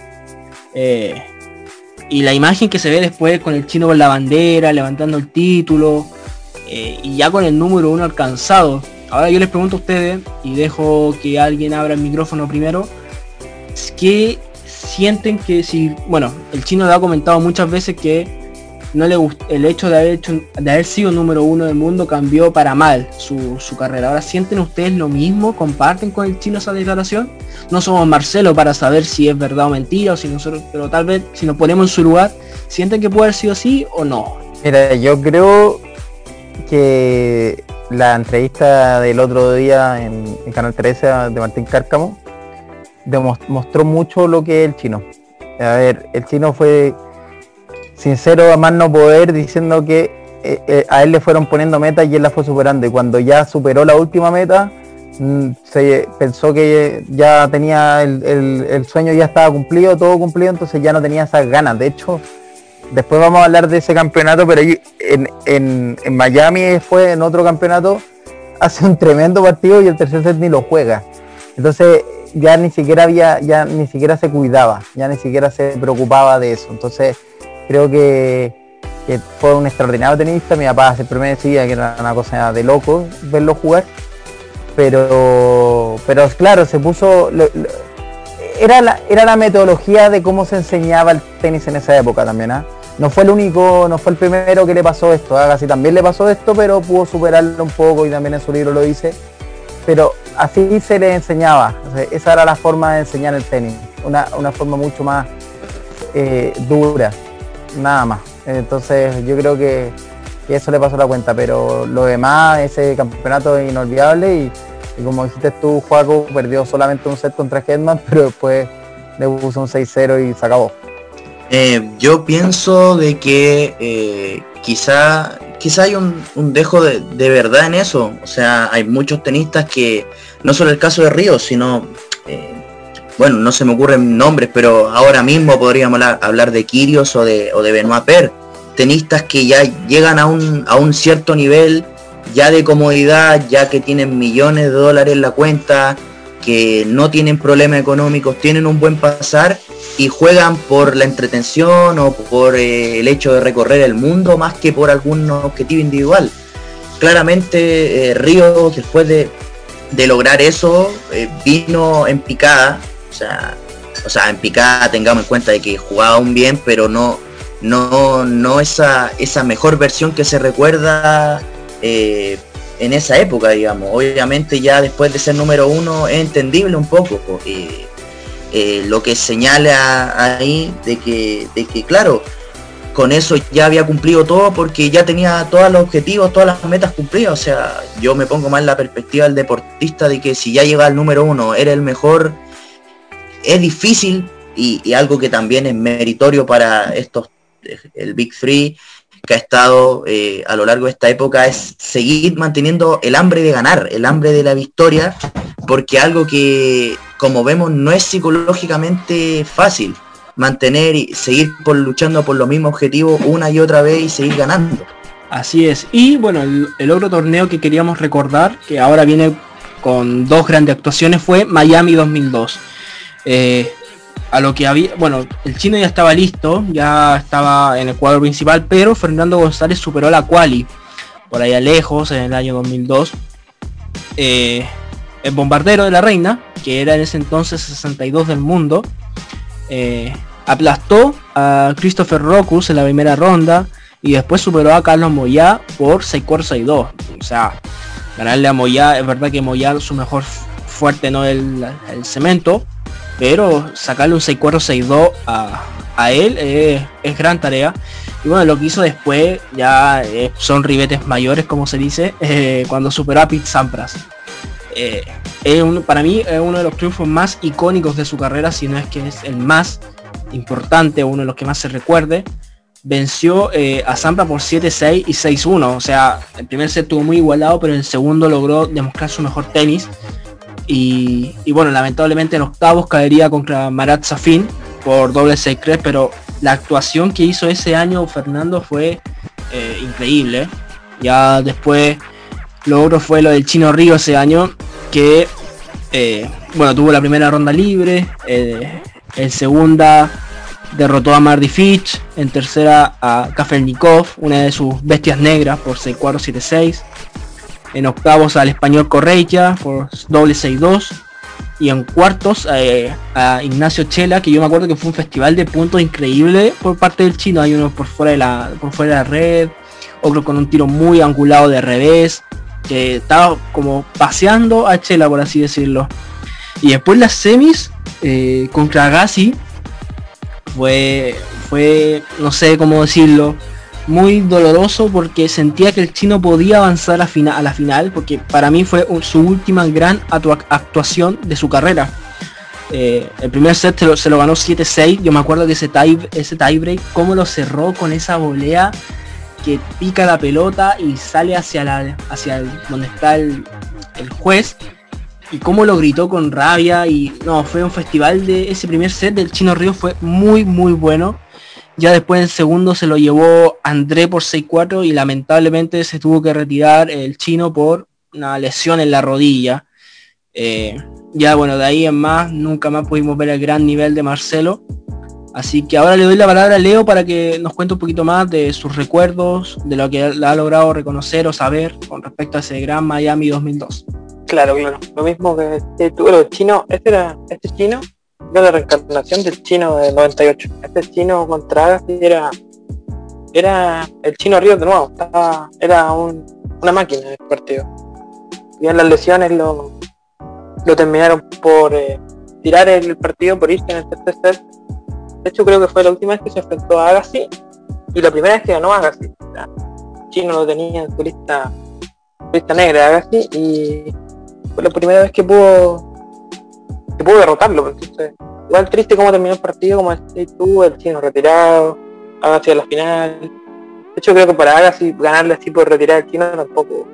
Speaker 1: Eh, y la imagen que se ve después con el chino con la bandera, levantando el título, eh, y ya con el número uno alcanzado. Ahora yo les pregunto a ustedes, y dejo que alguien abra el micrófono primero, ¿qué sienten que si, bueno, el chino le ha comentado muchas veces que no le el hecho de haber hecho de haber sido número uno del mundo cambió para mal su, su, carrera. Ahora sienten ustedes lo mismo, comparten con el chino esa declaración. No somos Marcelo para saber si es verdad o mentira, o si nosotros, pero tal vez si nos ponemos en su lugar, sienten que puede haber sido así o no.
Speaker 4: Mira, yo creo que la entrevista del otro día en, en Canal 13 de Martín Cárcamo demostró mucho lo que es el chino. A ver, el chino fue sincero a más no poder diciendo que eh, eh, a él le fueron poniendo metas y él la fue superando. Y cuando ya superó la última meta, mm, se pensó que ya tenía el, el, el, sueño ya estaba cumplido, todo cumplido, entonces ya no tenía esas ganas. De hecho, después vamos a hablar de ese campeonato, pero en, en, en Miami fue en otro campeonato, hace un tremendo partido y el tercer set ni lo juega. Entonces ya ni siquiera había, ya ni siquiera se cuidaba, ya ni siquiera se preocupaba de eso. Entonces creo que, fue un extraordinario tenista. Mi papá siempre me decía que era una cosa de loco verlo jugar. Pero, pero claro, se puso. Era, la, era la metodología de cómo se enseñaba el tenis en esa época también. ¿eh? No fue el único, no fue el primero que le pasó esto. ¿eh? Casi también le pasó esto, pero pudo superarlo un poco y también en su libro lo dice. Pero así se le enseñaba. Esa era la forma de enseñar el tenis. Una, una forma mucho más eh, dura nada más. Entonces yo creo que, eso le pasó la cuenta, pero lo demás, ese campeonato es inolvidable y, como dijiste tú, Juaco perdió solamente un set contra Hedman, pero después le puso un 6-0 y se acabó.
Speaker 3: Eh, yo pienso de que eh, quizá, quizá hay un, dejo de, verdad en eso. O sea, hay muchos tenistas que, no solo el caso de Río, sino eh, bueno, no se me ocurren nombres, pero ahora mismo podríamos hablar de Kirios o de, o Benoit Per, tenistas que ya llegan a un, a un cierto nivel ya de comodidad, ya que tienen millones de dólares en la cuenta, que no tienen problemas económicos, tienen un buen pasar y juegan por la entretención o por eh, el hecho de recorrer el mundo más que por algún objetivo individual. Claramente eh, Río, después de, de lograr eso, eh, vino en picada sea, o sea, en picada tengamos en cuenta de que jugaba un bien, pero no, no, no esa, esa mejor versión que se recuerda eh, en esa época, digamos. Obviamente ya después de ser número uno es entendible un poco eh, eh, lo que señala ahí de que, de que, claro, con eso ya había cumplido todo porque ya tenía todos los objetivos, todas las metas cumplidas. O sea, yo me pongo más en la perspectiva del deportista de que si ya llega al número uno, era el mejor es difícil y, algo que también es meritorio para estos, el Big Three que ha estado eh, a lo largo de esta época es seguir manteniendo el hambre de ganar, el hambre de la victoria, porque algo que, como vemos, no es psicológicamente fácil mantener y seguir luchando por los mismos objetivos una y otra vez y seguir ganando.
Speaker 1: Así es. Y bueno, el, el otro torneo que queríamos recordar, que ahora viene con dos grandes actuaciones, fue Miami 2002 eh, a lo que había, bueno, el chino ya estaba listo, ya estaba en el cuadro principal, pero Fernando González superó la quali por allá lejos en el año 2002. Eh, el bombardero de la reina, que era en ese entonces 62 del mundo, eh, aplastó a Christopher Rocus en la primera ronda y después superó a Carlos Moyá por 6-4-6-2. O sea, ganarle a Moyá, es verdad que Moyá su mejor fuerte no el, el cemento, pero sacarle un 6-4-6-2 a, a, él eh, es gran tarea. Y bueno, lo que hizo después ya eh, son ribetes mayores, como se dice, eh, cuando superó a Pete Sampras. Un, para mí es uno de los triunfos más icónicos de su carrera, si no es que es el más importante, uno de los que más se recuerde. Venció a Sampras por 7-6 y 6-1. O sea, el primer set estuvo muy igualado, pero en el segundo logró demostrar su mejor tenis. Y, bueno, lamentablemente en octavos caería contra Marat Safin por doble 6 pero la actuación que hizo ese año Fernando fue eh, increíble. Ya después lo otro fue lo del Chino Río ese año, que eh, bueno, tuvo la primera ronda libre, eh, en segunda derrotó a Mardy Fitch, en tercera a Kafelnikov, una de sus bestias negras por 6-4-7-6, en octavos al español Correia por doble 6-2, y en cuartos eh, a Ignacio Chela, que yo me acuerdo que fue un festival de puntos increíble por parte del chino, hay uno por fuera de la, por fuera de la red, otro con un tiro muy angulado de revés, que estaba como paseando a Chela, por así decirlo. Y después las semis eh, contra Agassi fue, fue, no sé cómo decirlo, muy doloroso porque sentía que el chino podía avanzar a, la final, porque para mí fue su última gran actuación de su carrera. Eh, el primer set se lo, ganó 7-6, yo me acuerdo de ese, tie, ese tiebreak, cómo lo cerró con esa volea que pica la pelota y sale hacia la hacia donde está el, juez y cómo lo gritó con rabia. Y no fue un festival de ese primer set del Chino Río fue muy muy bueno ya después en segundo se lo llevó André por 6-4 y lamentablemente se tuvo que retirar el chino por una lesión en la rodilla eh, ya bueno de ahí en más nunca más pudimos ver el gran nivel de Marcelo Así que ahora le doy la palabra a Leo para que nos cuente un poquito más de sus recuerdos, de lo que ha logrado reconocer o saber con respecto a ese gran Miami 2002.
Speaker 2: Claro, claro. Lo mismo que tú, el chino, este era, este chino, era la reencarnación del chino del 98. Este chino contra Agassi era, era el chino Río de nuevo, estaba, era una máquina de partido. Y en las lesiones lo, lo terminaron por eh, tirar el partido por irse en el tercer de hecho, creo que fue la última vez que se enfrentó a Agassi y la primera vez que ganó Agassi. Chino lo tenía en su lista, lista negra Agassi y fue la primera vez que pudo que pudo derrotarlo. Entonces, igual triste cómo terminó el partido, como decís tú, el chino retirado, Agassi a la final. De hecho, creo que para Agassi ganarle así por retirar al chino tampoco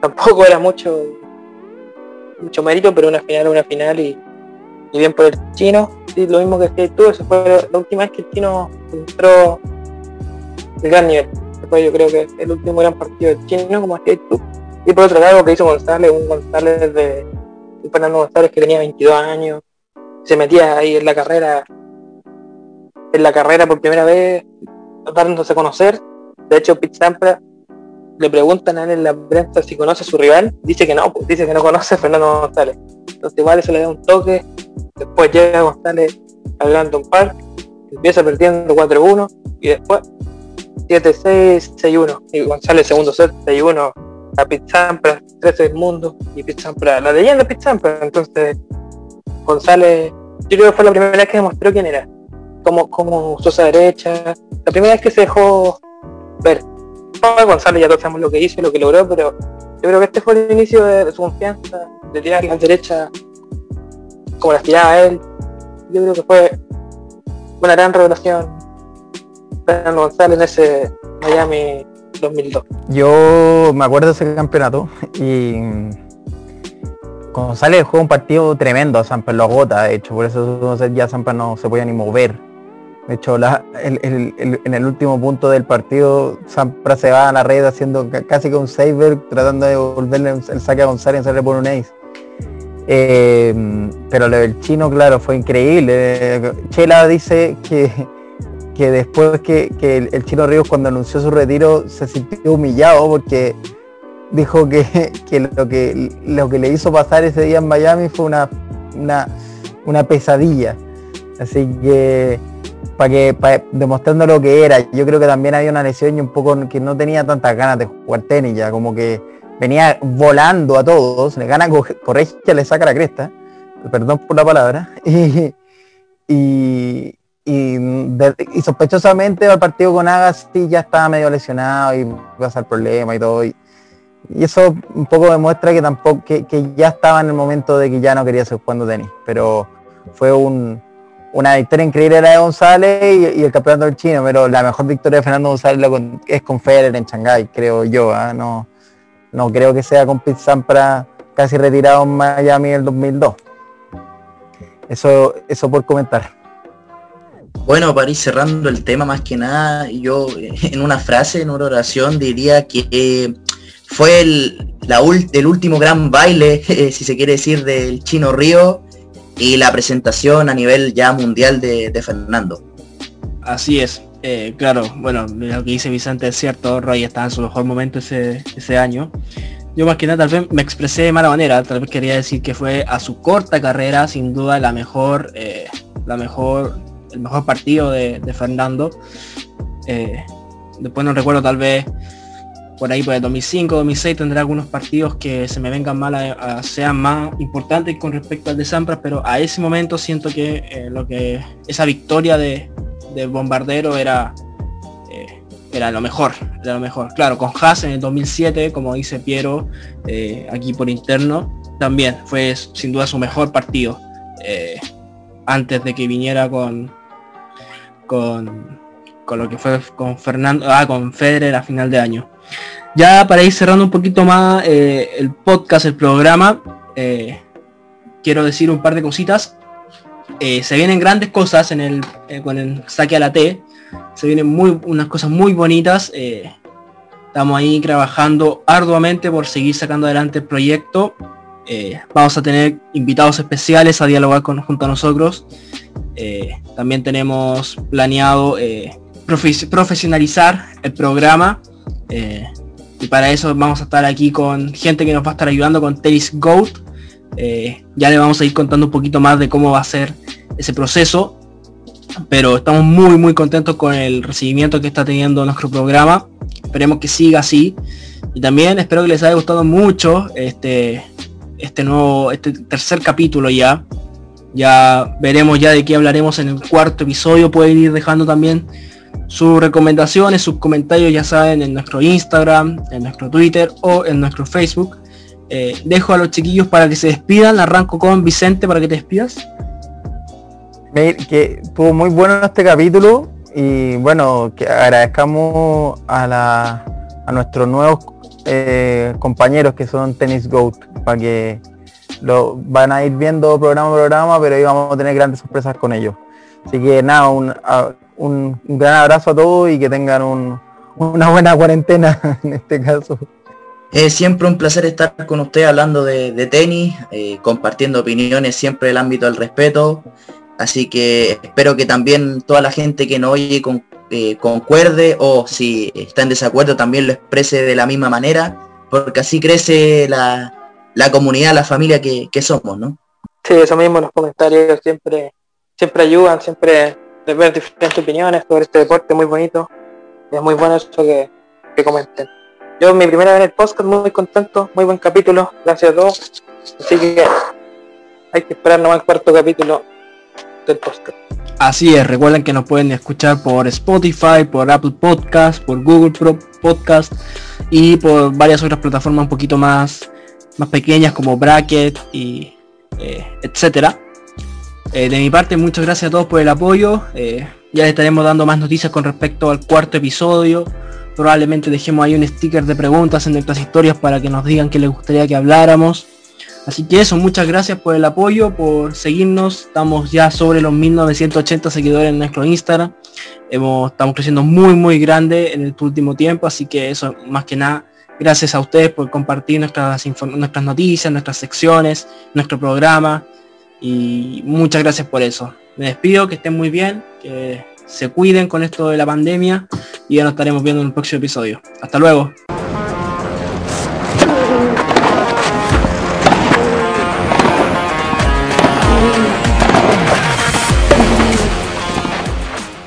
Speaker 2: tampoco era mucho mucho mérito, pero una final una final y bien por el chino, lo mismo que decías tú, eso fue la última vez que el chino entró el gran nivel. Después yo creo que el último gran partido del chino, como decías tú. Y por otro lado, que hizo González, un González de Fernando González que tenía 22 años, se metía ahí en la carrera, en la carrera por primera vez, dándose a conocer. De hecho, Pete Sampras le preguntan a él en la prensa si conoce a su rival, dice que no, pues, dice que no conoce a Fernando González. Entonces igual eso le da un toque. Después llega González al Granton Park, empieza perdiendo 4-1 y después 7-6, 6-1. Y González segundo set, 6-1 a Pete 13 del mundo y Pete Sampras, la leyenda Pete Sampras. Entonces González, yo creo que fue la primera vez que demostró quién era, como, como usó esa derecha, la primera vez que se dejó ver González ya todos sabemos lo que hizo, lo que logró, pero yo creo que este fue el inicio de, su confianza, de tirar las derechas como las tiraba él. Yo creo que fue una gran revelación Fernando González en ese Miami 2002.
Speaker 4: Yo me acuerdo de ese campeonato y González jugó un partido tremendo, Samper lo agota, de hecho, por eso ya Samper no se podía ni mover de hecho, en el último punto del partido, Sampra se va a la red haciendo casi que un saber, tratando de volverle el saque a González y hacerle por un ace. Eh, pero lo del chino, claro, fue increíble. Chela dice que, que después que, el, chino Ríos cuando anunció su retiro se sintió humillado porque dijo que, lo que lo que le hizo pasar ese día en Miami fue una, una, una pesadilla. Así que para que demostrando lo que era. Yo creo que también había una lesión un poco que no tenía tantas ganas de jugar tenis ya, como que venía volando a todos, le gana que le saca la cresta, perdón por la palabra, y, sospechosamente al partido con Agassi ya estaba medio lesionado y iba a ser problema y todo. Y, eso un poco demuestra que tampoco que, ya estaba en el momento de que ya no quería seguir jugando tenis. Pero fue un, una victoria increíble era de González y, el campeonato del chino, pero la mejor victoria de Fernando González es con Federer en Shanghái, creo yo. ¿ah? No, no creo que sea con Pete Sampras casi retirado en Miami en el 2002. Eso, eso por comentar.
Speaker 3: Bueno, para ir cerrando el tema más que nada, yo en una frase, en una oración diría que fue el, el último gran baile, si se quiere decir, del Chino Río y la presentación a nivel ya mundial de, Fernando.
Speaker 1: Así es, eh, claro, bueno, lo que dice Vicente es cierto, Roy está en su mejor momento ese, ese año. Yo más que nada tal vez me expresé de mala manera, tal vez quería decir que fue a su corta carrera sin duda la mejor, eh, la mejor, el mejor partido de, Fernando. Eh, después no recuerdo tal vez por ahí por el 2005, 2006 tendré algunos partidos que se me vengan mal, a, sean más importantes con respecto al de Sampras, pero a ese momento siento que eh, lo que esa victoria de, Bombardero era eh, era lo mejor, era lo mejor. Claro, con Haas en el 2007, como dice Piero eh, aquí por interno, también fue sin duda su mejor partido antes de que viniera con con con lo que fue con Fernando, ah, con Federer a final de año. Ya para ir cerrando un poquito más eh, el podcast, el programa, eh, quiero decir un par de cositas. Eh, se vienen grandes cosas en el, con el saque a la T. Se vienen muy, unas cosas muy bonitas. estamos ahí trabajando arduamente por seguir sacando adelante el proyecto. vamos a tener invitados especiales a dialogar con, junto a nosotros. También tenemos planeado profesionalizar el programa. Eh, y para eso vamos a estar aquí con gente que nos va a estar ayudando con Tennis Goat. Eh, ya le vamos a ir contando un poquito más de cómo va a ser ese proceso. Pero estamos muy muy contentos con el recibimiento que está teniendo nuestro programa. Esperemos que siga así. Y también espero que les haya gustado mucho este, este nuevo, este tercer capítulo ya. Ya veremos ya de qué hablaremos en el cuarto episodio. Pueden ir dejando también sus recomendaciones, sus comentarios ya saben en nuestro Instagram, en nuestro Twitter o en nuestro Facebook. Eh, dejo a los chiquillos para que se despidan. Arranco con Vicente para que te despidas.
Speaker 4: Que estuvo muy bueno este capítulo y bueno, que agradezcamos a, la, a nuestros nuevos eh, compañeros que son Tennis Goat para que lo van a ir viendo programa a programa, pero ahí vamos a tener grandes sorpresas con ellos. Así que nada, un, un, gran abrazo a todos y que tengan una buena cuarentena en este caso.
Speaker 3: Es siempre un placer estar con usted hablando de, tenis, eh, compartiendo opiniones siempre el ámbito del respeto. Así que espero que también toda la gente que nos oye eh, concuerde o si está en desacuerdo también lo exprese de la misma manera, porque así crece la, comunidad, la familia que, que, somos, ¿no?
Speaker 2: Sí, eso mismo, los comentarios siempre, siempre ayudan, siempre de ver diferentes opiniones sobre este deporte muy bonito. es muy bueno eso que, que comenten. Yo mi primera vez en el podcast, muy contento, muy buen capítulo, gracias a todos. Así que hay que esperar nomás el cuarto capítulo del podcast.
Speaker 1: Así es, recuerden que nos pueden escuchar por Spotify, por Apple Podcast, por Google Pro Podcast y por varias otras plataformas un poquito más, más pequeñas como Bracket y eh, etcétera. Eh, de mi parte, muchas gracias a todos por el apoyo. Eh, ya les estaremos dando más noticias con respecto al cuarto episodio. Probablemente dejemos ahí un sticker de preguntas en nuestras historias para que nos digan que les gustaría que habláramos. Así que eso, muchas gracias por el apoyo, por seguirnos. Estamos ya sobre los 1980 seguidores en nuestro Instagram. estamos creciendo muy, muy grande en el último tiempo. Así que eso, más que nada, gracias a ustedes por compartir nuestras, noticias, nuestras secciones, nuestro programa y muchas gracias por eso. Me despido, que estén muy bien, que se cuiden con esto de la pandemia y ya nos estaremos viendo en el próximo episodio. Hasta luego.